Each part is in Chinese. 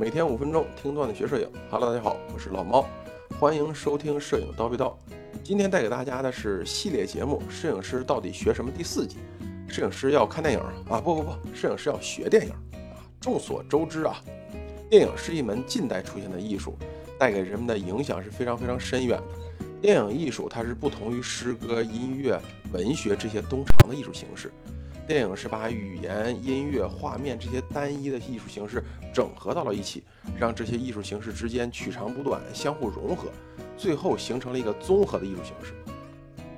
每天五分钟听段子学摄影。Hello，大家好，我是老猫，欢迎收听《摄影叨逼叨》。今天带给大家的是系列节目《摄影师到底学什么》第四集。摄影师要看电影啊？不不不，摄影师要学电影啊！众所周知啊，电影是一门近代出现的艺术，带给人们的影响是非常非常深远的。电影艺术它是不同于诗歌、音乐、文学这些东常的艺术形式。电影是把语言、音乐、画面这些单一的艺术形式整合到了一起，让这些艺术形式之间取长补短，相互融合，最后形成了一个综合的艺术形式。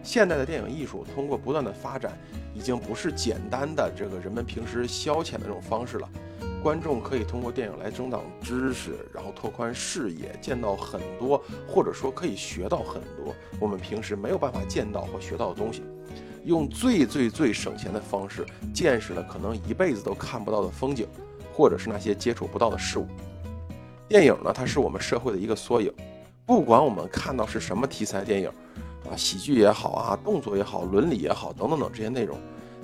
现代的电影艺术通过不断的发展，已经不是简单的这个人们平时消遣的这种方式了。观众可以通过电影来增长知识，然后拓宽视野，见到很多，或者说可以学到很多我们平时没有办法见到或学到的东西。用最最最省钱的方式，见识了可能一辈子都看不到的风景，或者是那些接触不到的事物。电影呢，它是我们社会的一个缩影。不管我们看到是什么题材电影，啊，喜剧也好啊，动作也好，伦理也好，等等等这些内容，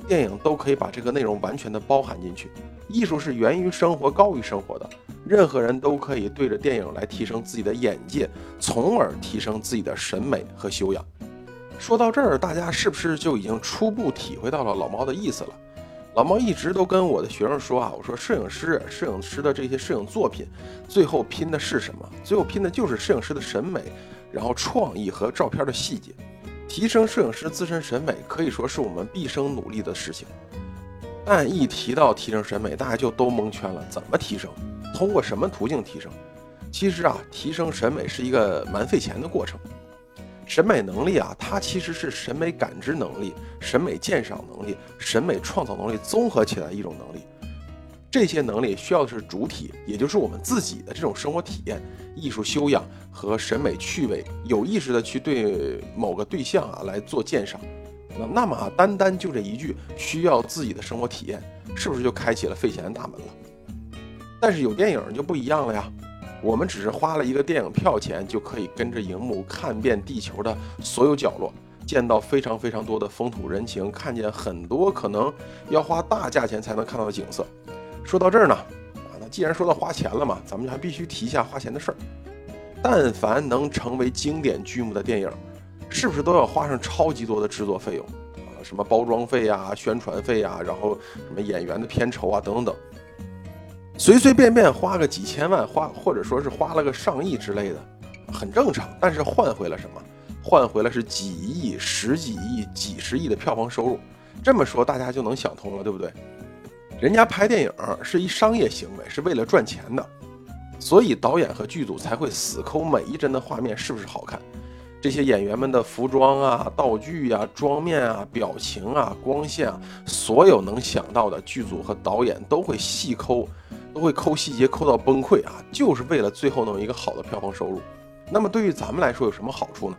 电影都可以把这个内容完全的包含进去。艺术是源于生活，高于生活的。任何人都可以对着电影来提升自己的眼界，从而提升自己的审美和修养。说到这儿，大家是不是就已经初步体会到了老猫的意思了？老猫一直都跟我的学生说啊，我说摄影师，摄影师的这些摄影作品，最后拼的是什么？最后拼的就是摄影师的审美，然后创意和照片的细节。提升摄影师自身审美，可以说是我们毕生努力的事情。但一提到提升审美，大家就都蒙圈了。怎么提升？通过什么途径提升？其实啊，提升审美是一个蛮费钱的过程。审美能力啊，它其实是审美感知能力、审美鉴赏能力、审美创造能力综合起来一种能力。这些能力需要的是主体，也就是我们自己的这种生活体验、艺术修养和审美趣味，有意识的去对某个对象啊来做鉴赏。那那么啊，单单就这一句需要自己的生活体验，是不是就开启了费钱的大门了？但是有电影就不一样了呀。我们只是花了一个电影票钱，就可以跟着荧幕看遍地球的所有角落，见到非常非常多的风土人情，看见很多可能要花大价钱才能看到的景色。说到这儿呢，啊，那既然说到花钱了嘛，咱们就还必须提一下花钱的事儿。但凡能成为经典剧目的电影，是不是都要花上超级多的制作费用啊？什么包装费呀、宣传费啊，然后什么演员的片酬啊，等等等。随随便便花个几千万，花或者说是花了个上亿之类的，很正常。但是换回了什么？换回了是几亿、十几亿、几十亿的票房收入。这么说大家就能想通了，对不对？人家拍电影是一商业行为，是为了赚钱的，所以导演和剧组才会死抠每一帧的画面是不是好看。这些演员们的服装啊、道具呀、妆面啊、表情啊、光线啊，所有能想到的，剧组和导演都会细抠。都会抠细节抠到崩溃啊，就是为了最后弄一个好的票房收入。那么对于咱们来说有什么好处呢？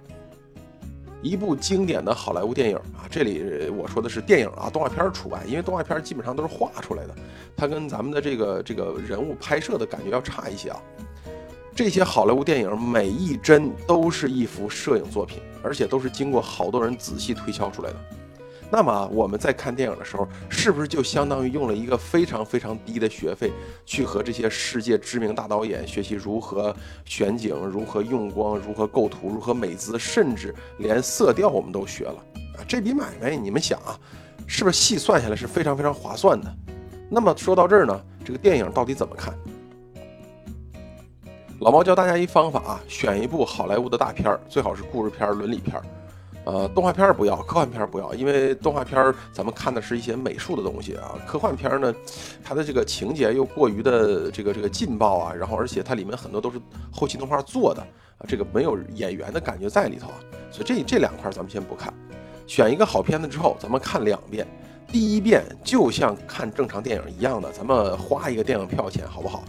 一部经典的好莱坞电影啊，这里我说的是电影啊，动画片除外，因为动画片基本上都是画出来的，它跟咱们的这个这个人物拍摄的感觉要差一些啊。这些好莱坞电影每一帧都是一幅摄影作品，而且都是经过好多人仔细推敲出来的。那么我们在看电影的时候，是不是就相当于用了一个非常非常低的学费，去和这些世界知名大导演学习如何选景、如何用光、如何构图、如何美姿，甚至连色调我们都学了啊？这笔买卖，你们想啊，是不是细算下来是非常非常划算的？那么说到这儿呢，这个电影到底怎么看？老毛教大家一方法啊，选一部好莱坞的大片儿，最好是故事片、伦理片。呃，动画片不要，科幻片不要，因为动画片咱们看的是一些美术的东西啊。科幻片呢，它的这个情节又过于的这个这个劲爆啊，然后而且它里面很多都是后期动画做的啊，这个没有演员的感觉在里头啊。所以这这两块咱们先不看，选一个好片子之后，咱们看两遍。第一遍就像看正常电影一样的，咱们花一个电影票钱，好不好？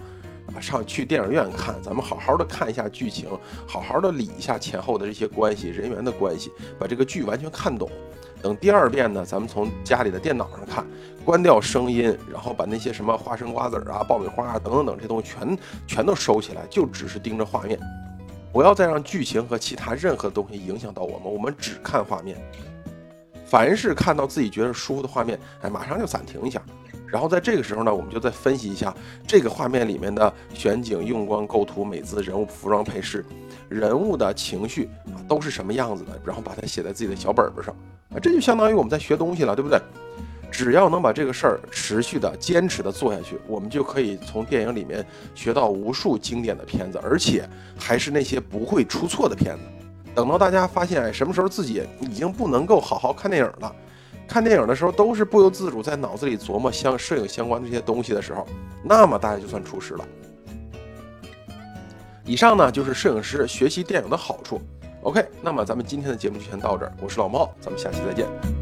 上去电影院看，咱们好好的看一下剧情，好好的理一下前后的这些关系、人员的关系，把这个剧完全看懂。等第二遍呢，咱们从家里的电脑上看，关掉声音，然后把那些什么花生、瓜子啊、爆米花啊等等等这东西全全都收起来，就只是盯着画面，不要再让剧情和其他任何东西影响到我们，我们只看画面。凡是看到自己觉得舒服的画面，哎，马上就暂停一下。然后在这个时候呢，我们就再分析一下这个画面里面的选景、用光、构图、美姿、人物服装配饰、人物的情绪啊，都是什么样子的，然后把它写在自己的小本本上啊，这就相当于我们在学东西了，对不对？只要能把这个事儿持续的、坚持的做下去，我们就可以从电影里面学到无数经典的片子，而且还是那些不会出错的片子。等到大家发现，什么时候自己已经不能够好好看电影了？看电影的时候都是不由自主在脑子里琢磨相摄影相关的这些东西的时候，那么大家就算出师了。以上呢就是摄影师学习电影的好处。OK，那么咱们今天的节目就先到这儿，我是老猫，咱们下期再见。